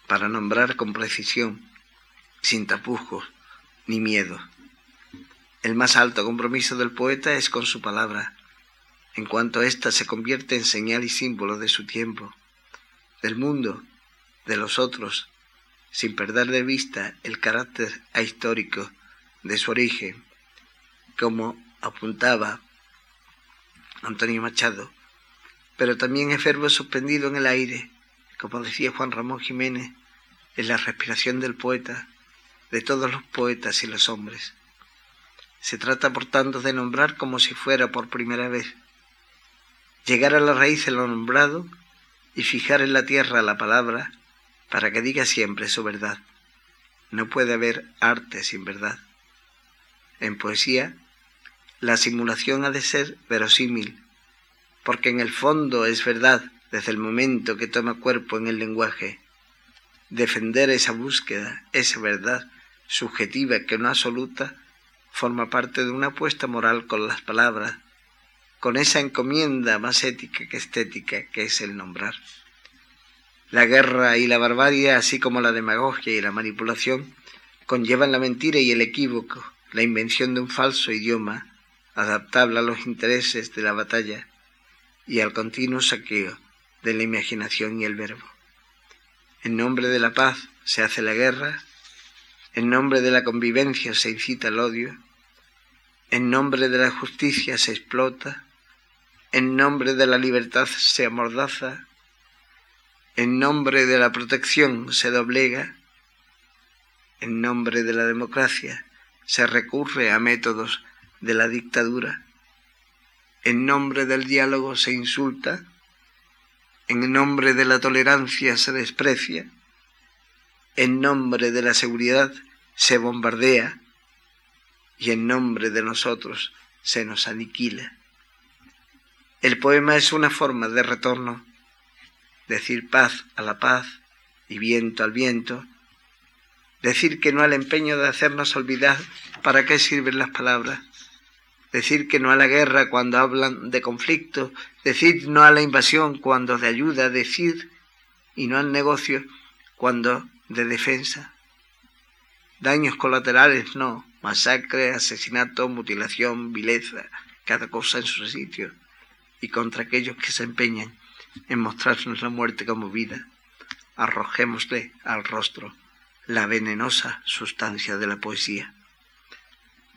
para nombrar con precisión, sin tapujos ni miedo. El más alto compromiso del poeta es con su palabra, en cuanto ésta se convierte en señal y símbolo de su tiempo, del mundo, de los otros, sin perder de vista el carácter histórico de su origen, como apuntaba Antonio Machado, pero también es verbo suspendido en el aire, como decía Juan Ramón Jiménez, en la respiración del poeta, de todos los poetas y los hombres. Se trata, por tanto, de nombrar como si fuera por primera vez, llegar a la raíz de lo nombrado y fijar en la tierra la palabra para que diga siempre su verdad. No puede haber arte sin verdad. En poesía, la simulación ha de ser verosímil, porque en el fondo es verdad desde el momento que toma cuerpo en el lenguaje. Defender esa búsqueda, esa verdad subjetiva que no absoluta, forma parte de una apuesta moral con las palabras, con esa encomienda más ética que estética que es el nombrar. La guerra y la barbarie, así como la demagogia y la manipulación, conllevan la mentira y el equívoco, la invención de un falso idioma, adaptable a los intereses de la batalla y al continuo saqueo de la imaginación y el verbo. En nombre de la paz se hace la guerra, en nombre de la convivencia se incita el odio, en nombre de la justicia se explota, en nombre de la libertad se amordaza, en nombre de la protección se doblega, en nombre de la democracia se recurre a métodos de la dictadura, en nombre del diálogo se insulta, en nombre de la tolerancia se desprecia, en nombre de la seguridad se bombardea y en nombre de nosotros se nos aniquila. El poema es una forma de retorno, decir paz a la paz y viento al viento, decir que no al empeño de hacernos olvidar para qué sirven las palabras, decir que no a la guerra cuando hablan de conflicto, decir no a la invasión cuando de ayuda, decir y no al negocio cuando de defensa. Daños colaterales no, masacre, asesinato, mutilación, vileza, cada cosa en su sitio, y contra aquellos que se empeñan en mostrarnos la muerte como vida, arrojémosle al rostro la venenosa sustancia de la poesía.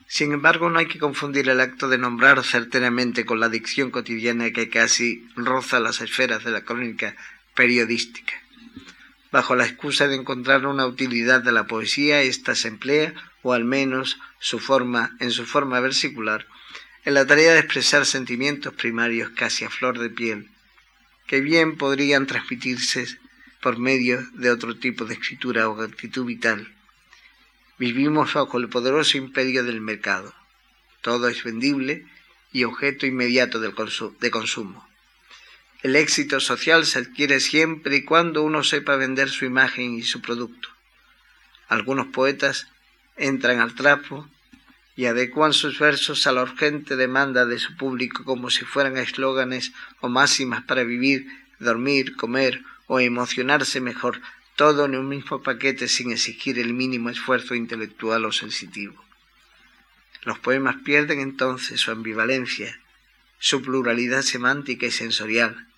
Sin embargo, no hay que confundir el acto de nombrar certeramente con la dicción cotidiana que casi roza las esferas de la crónica periodística. Bajo la excusa de encontrar una utilidad de la poesía, ésta se emplea, o al menos su forma, en su forma versicular, en la tarea de expresar sentimientos primarios casi a flor de piel, que bien podrían transmitirse por medio de otro tipo de escritura o actitud vital Vivimos bajo el poderoso imperio del mercado. Todo es vendible y objeto inmediato de consumo. El éxito social se adquiere siempre y cuando uno sepa vender su imagen y su producto. Algunos poetas entran al trapo y adecuan sus versos a la urgente demanda de su público como si fueran eslóganes o máximas para vivir, dormir, comer o emocionarse mejor todo en un mismo paquete sin exigir el mínimo esfuerzo intelectual o sensitivo. Los poemas pierden entonces su ambivalencia, su pluralidad semántica y sensorial.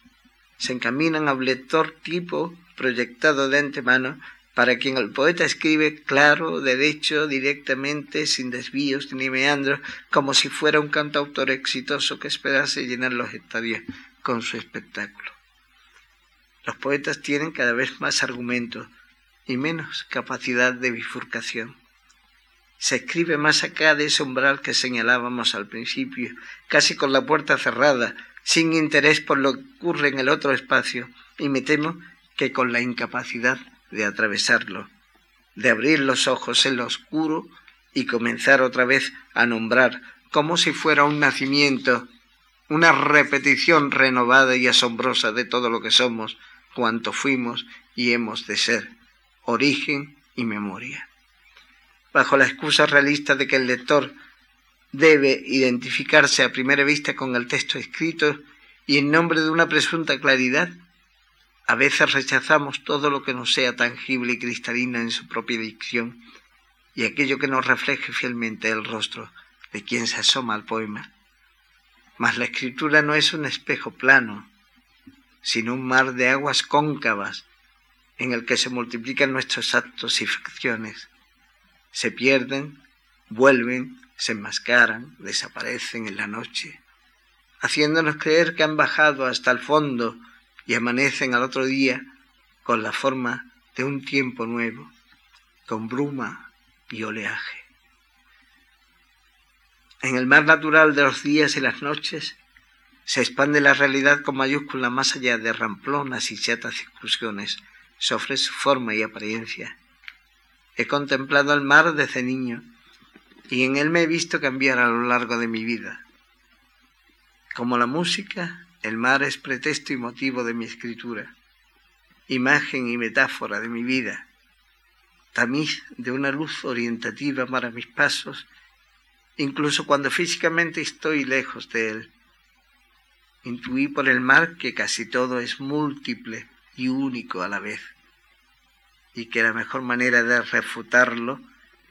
Se encaminan a un lector tipo proyectado de antemano para quien el poeta escribe claro, derecho, directamente, sin desvíos ni meandros, como si fuera un cantautor exitoso que esperase llenar los estadios con su espectáculo. Los poetas tienen cada vez más argumentos y menos capacidad de bifurcación. Se escribe más acá de ese umbral que señalábamos al principio, casi con la puerta cerrada, sin interés por lo que ocurre en el otro espacio, y me temo que con la incapacidad de atravesarlo, de abrir los ojos en lo oscuro y comenzar otra vez a nombrar como si fuera un nacimiento, una repetición renovada y asombrosa de todo lo que somos, cuanto fuimos y hemos de ser, origen y memoria. Bajo la excusa realista de que el lector debe identificarse a primera vista con el texto escrito y en nombre de una presunta claridad, a veces rechazamos todo lo que no sea tangible y cristalina en su propia dicción y aquello que nos refleje fielmente el rostro de quien se asoma al poema. Mas la escritura no es un espejo plano, sino un mar de aguas cóncavas en el que se multiplican nuestros actos y facciones. Se pierden, vuelven, se enmascaran, desaparecen en la noche, haciéndonos creer que han bajado hasta el fondo y amanecen al otro día con la forma de un tiempo nuevo, con bruma y oleaje. En el mar natural de los días y las noches se expande la realidad con mayúscula más allá de ramplonas y chatas exclusiones. Se ofrece forma y apariencia. He contemplado el mar desde niño y en él me he visto cambiar a lo largo de mi vida. Como la música, el mar es pretexto y motivo de mi escritura, imagen y metáfora de mi vida, tamiz de una luz orientativa para mis pasos, incluso cuando físicamente estoy lejos de él. Intuí por el mar que casi todo es múltiple y único a la vez, y que la mejor manera de refutarlo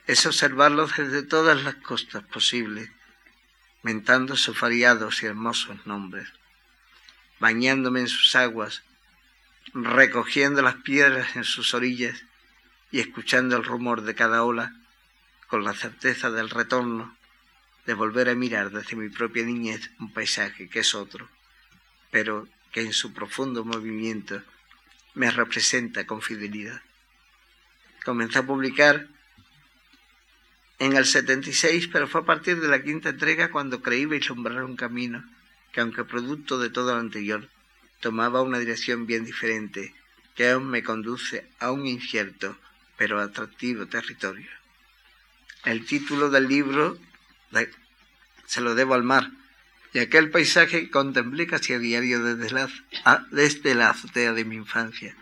es observarlo desde todas las costas posibles, mentando sus variados y hermosos nombres, bañándome en sus aguas, recogiendo las piedras en sus orillas y escuchando el rumor de cada ola, con la certeza del retorno, de volver a mirar desde mi propia niñez un paisaje que es otro, pero que en su profundo movimiento me representa con fidelidad. Comencé a publicar en el 76, pero fue a partir de la quinta entrega cuando creí vislumbrar un camino que, aunque producto de todo lo anterior, tomaba una dirección bien diferente, que aún me conduce a un incierto pero atractivo territorio. El título del libro se lo debo al mar, y aquel paisaje contemplé casi a diario desde la, desde la azotea de mi infancia,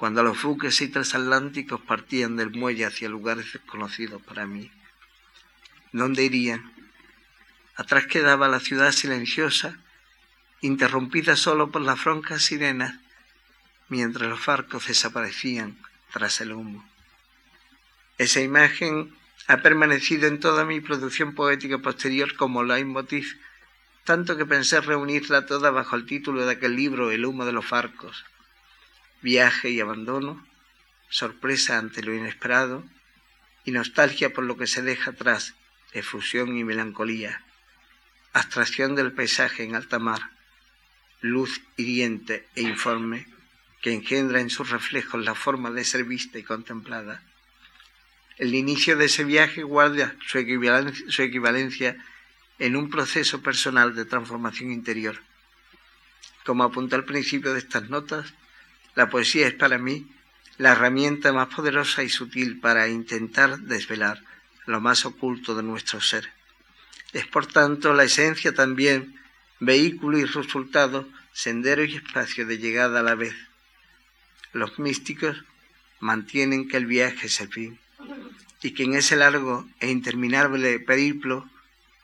cuando los buques y transatlánticos partían del muelle hacia lugares desconocidos para mí. ¿Dónde irían? Atrás quedaba la ciudad silenciosa, interrumpida solo por las froncas sirenas, mientras los barcos desaparecían tras el humo. Esa imagen ha permanecido en toda mi producción poética posterior como leitmotiv, tanto que pensé reunirla toda bajo el título de aquel libro El humo de los barcos. Viaje y abandono, sorpresa ante lo inesperado y nostalgia por lo que se deja atrás, efusión y melancolía, abstracción del paisaje en alta mar, luz hiriente e informe que engendra en sus reflejos la forma de ser vista y contemplada. El inicio de ese viaje guarda su equivalencia, su equivalencia en un proceso personal de transformación interior. Como apunta al principio de estas notas, la poesía es para mí la herramienta más poderosa y sutil para intentar desvelar lo más oculto de nuestro ser. Es por tanto la esencia también, vehículo y resultado, sendero y espacio de llegada a la vez. Los místicos mantienen que el viaje es el fin y que en ese largo e interminable periplo,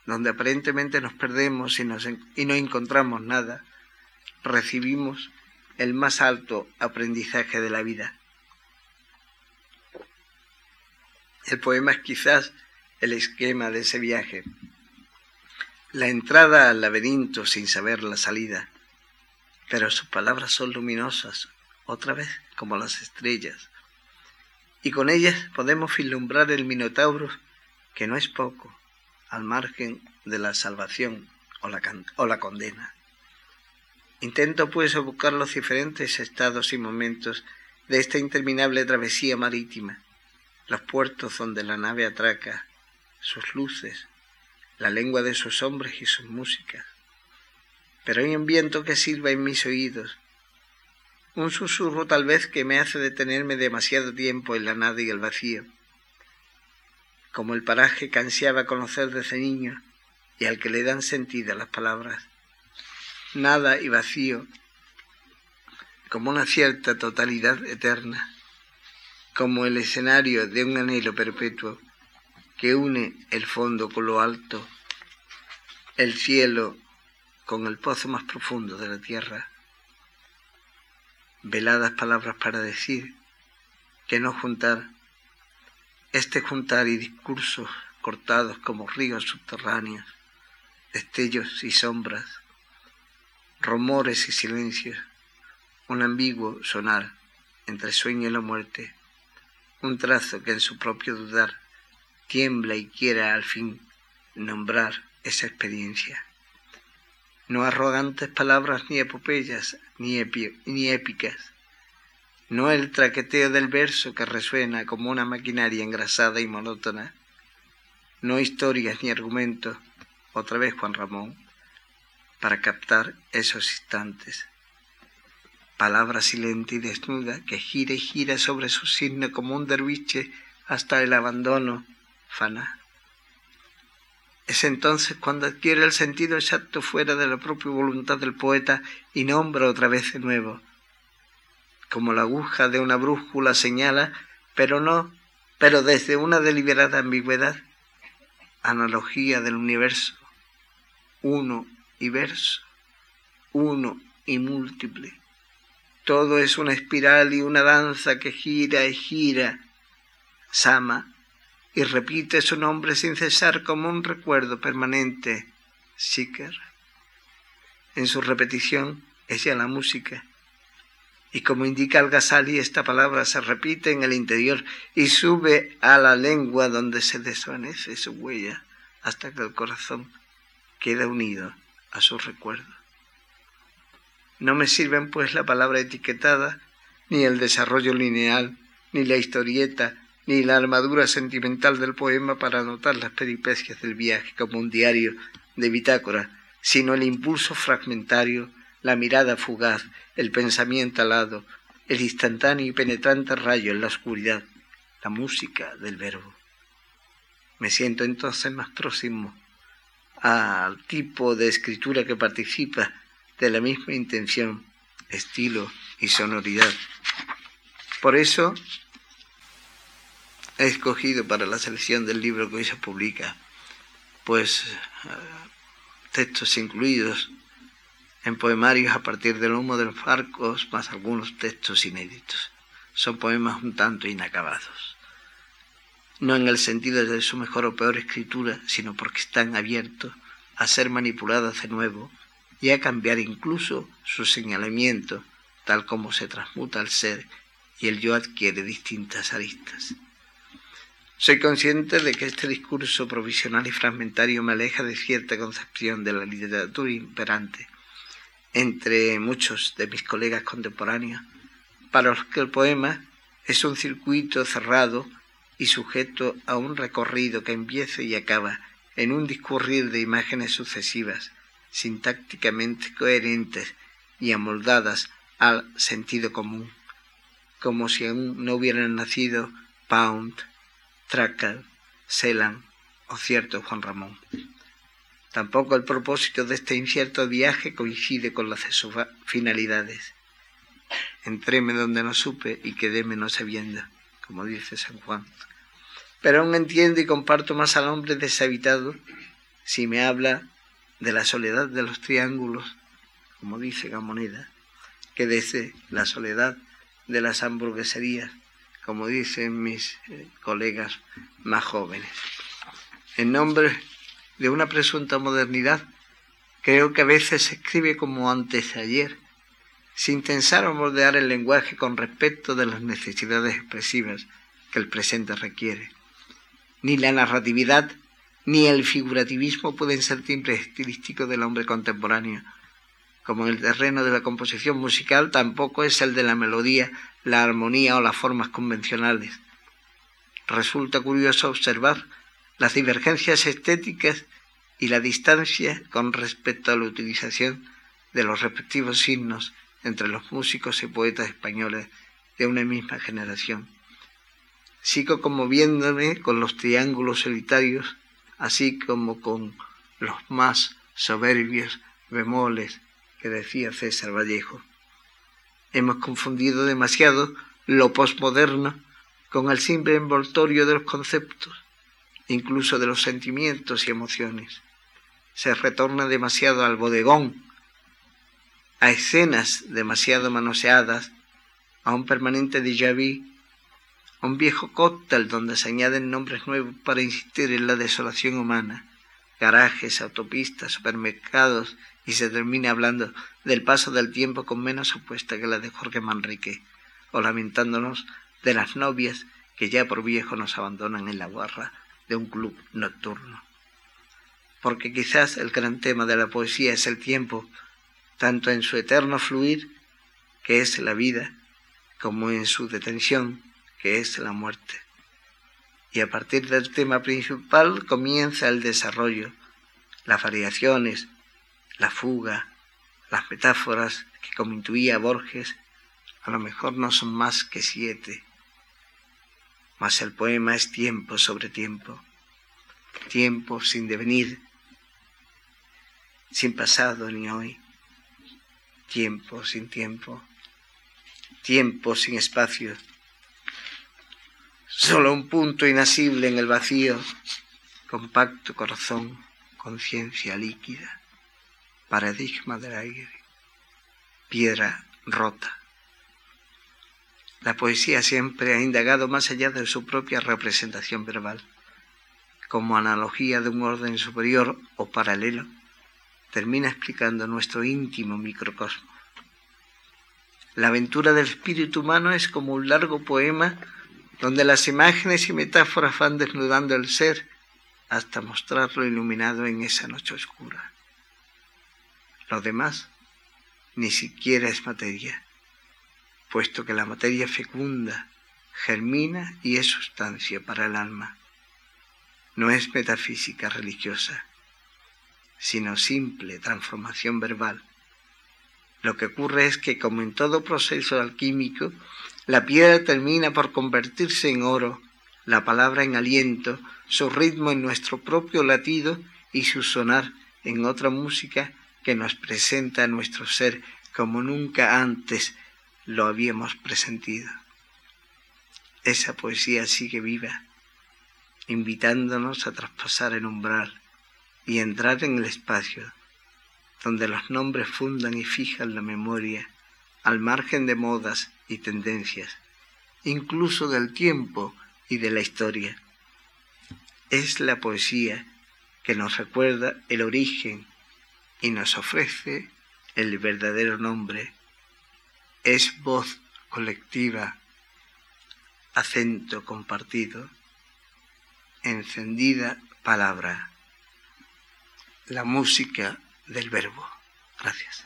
donde aparentemente nos perdemos y, no encontramos nada, recibimos el más alto aprendizaje de la vida. El poema es quizás el esquema de ese viaje. La entrada al laberinto sin saber la salida, pero sus palabras son luminosas, otra vez como las estrellas, y con ellas podemos vislumbrar el Minotauro, que no es poco, al margen de la salvación o la, o la condena. Intento pues buscar los diferentes estados y momentos de esta interminable travesía marítima, los puertos donde la nave atraca, sus luces, la lengua de sus hombres y sus músicas. Pero hay un viento que silba en mis oídos, un susurro tal vez que me hace detenerme demasiado tiempo en la nada y el vacío, como el paraje que ansiaba conocer desde niño y al que le dan sentido las palabras. Nada y vacío, como una cierta totalidad eterna como el escenario de un anhelo perpetuo que une el fondo con lo alto, el cielo con el pozo más profundo de la tierra. Veladas palabras para decir que no juntar, este juntar y discursos cortados como ríos subterráneos, destellos y sombras, rumores y silencios, un ambiguo sonar entre sueño y la muerte, un trazo que en su propio dudar tiembla y quiera al fin nombrar esa experiencia. No arrogantes palabras ni epopeyas ni, ni épicas, no el traqueteo del verso que resuena como una maquinaria engrasada y monótona, no historias ni argumentos, otra vez Juan Ramón, para captar esos instantes palabra silente y desnuda que gira y gira sobre su signo como un derviche hasta el abandono, fana. Es entonces cuando adquiere el sentido exacto fuera de la propia voluntad del poeta y nombra otra vez de nuevo. Como la aguja de una brújula señala, pero no, pero desde una deliberada ambigüedad, analogía del universo, uno y verso, uno y múltiple. Todo es una espiral y una danza que gira y gira. Sama, y repite su nombre sin cesar como un recuerdo permanente, Siker. En su repetición es ya la música. Y como indica el Ghazali, esta palabra se repite en el interior y sube a la lengua donde se desvanece su huella hasta que el corazón queda unido a su recuerdo. No me sirven pues la palabra etiquetada, ni el desarrollo lineal, ni la historieta, ni la armadura sentimental del poema para anotar las peripecias del viaje como un diario de bitácora, sino el impulso fragmentario, la mirada fugaz, el pensamiento alado, el instantáneo y penetrante rayo en la oscuridad, la música del verbo. Me siento entonces más próximo al tipo de escritura que participa de la misma intención, estilo y sonoridad. Por eso he escogido para la selección del libro que hoy se publica, pues eh, textos incluidos en poemarios a partir del humo de los farcos, más algunos textos inéditos. Son poemas un tanto inacabados. No en el sentido de su mejor o peor escritura, sino porque están abiertos a ser manipulados de nuevo y a cambiar incluso su señalamiento, tal como se transmuta el ser y el yo adquiere distintas aristas. Soy consciente de que este discurso provisional y fragmentario me aleja de cierta concepción de la literatura imperante entre muchos de mis colegas contemporáneos, para los que el poema es un circuito cerrado y sujeto a un recorrido que empieza y acaba en un discurrir de imágenes sucesivas, sintácticamente coherentes y amoldadas al sentido común, como si aún no hubieran nacido Pound, Tracker, Celan o cierto Juan Ramón. Tampoco el propósito de este incierto viaje coincide con las de sus finalidades. Entréme donde no supe y quedéme no sabiendo, como dice San Juan. Pero aún entiendo y comparto más al hombre deshabitado si me habla de la soledad de los triángulos, como dice Gamoneda, que desde la soledad de las hamburgueserías como dicen mis eh, colegas más jóvenes. En nombre de una presunta modernidad, creo que a veces se escribe como antes de ayer, sin pensar o moldear el lenguaje con respecto de las necesidades expresivas que el presente requiere. Ni la narratividad ni el figurativismo pueden ser timbres estilísticos del hombre contemporáneo, como en el terreno de la composición musical tampoco es el de la melodía la armonía o las formas convencionales. Resulta curioso observar las divergencias estéticas y la distancia con respecto a la utilización de los respectivos signos entre los músicos y poetas españoles de una misma generación. Sigo conmoviéndome con los triángulos solitarios, así como con los más soberbios bemoles que decía César Vallejo. Hemos confundido demasiado lo posmoderno con el simple envoltorio de los conceptos, incluso de los sentimientos y emociones. Se retorna demasiado al bodegón, a escenas demasiado manoseadas, a un permanente déjà vu, a un viejo cóctel donde se añaden nombres nuevos para insistir en la desolación humana, garajes, autopistas, supermercados y se termine hablando del paso del tiempo con menos apuesta que la de Jorge Manrique, o lamentándonos de las novias que ya por viejo nos abandonan en la guarra de un club nocturno. Porque quizás el gran tema de la poesía es el tiempo, tanto en su eterno fluir, que es la vida, como en su detención, que es la muerte. Y a partir del tema principal comienza el desarrollo, las variaciones, la fuga, las metáforas que como intuía Borges, a lo mejor no son más que siete. Mas el poema es tiempo sobre tiempo, tiempo sin devenir, sin pasado ni hoy, tiempo sin tiempo, tiempo sin espacio, solo un punto inasible en el vacío, compacto corazón, conciencia líquida, paradigma del aire, piedra rota. La poesía siempre ha indagado más allá de su propia representación verbal. Como analogía de un orden superior o paralelo, termina explicando nuestro íntimo microcosmos. La aventura del espíritu humano es como un largo poema donde las imágenes y metáforas van desnudando el ser hasta mostrarlo iluminado en esa noche oscura. Lo demás ni siquiera es materia, puesto que la materia fecunda, germina y es sustancia para el alma. No es metafísica religiosa, sino simple transformación verbal. Lo que ocurre es que, como en todo proceso alquímico, la piedra termina por convertirse en oro, la palabra en aliento, su ritmo en nuestro propio latido y su sonar en otra música que nos presenta a nuestro ser como nunca antes lo habíamos presentido. Esa poesía sigue viva, invitándonos a traspasar el umbral y entrar en el espacio donde los nombres fundan y fijan la memoria al margen de modas y tendencias, incluso del tiempo y de la historia. Es la poesía que nos recuerda el origen y nos ofrece el verdadero nombre. Es voz colectiva, acento compartido, encendida palabra, la música del verbo. Gracias.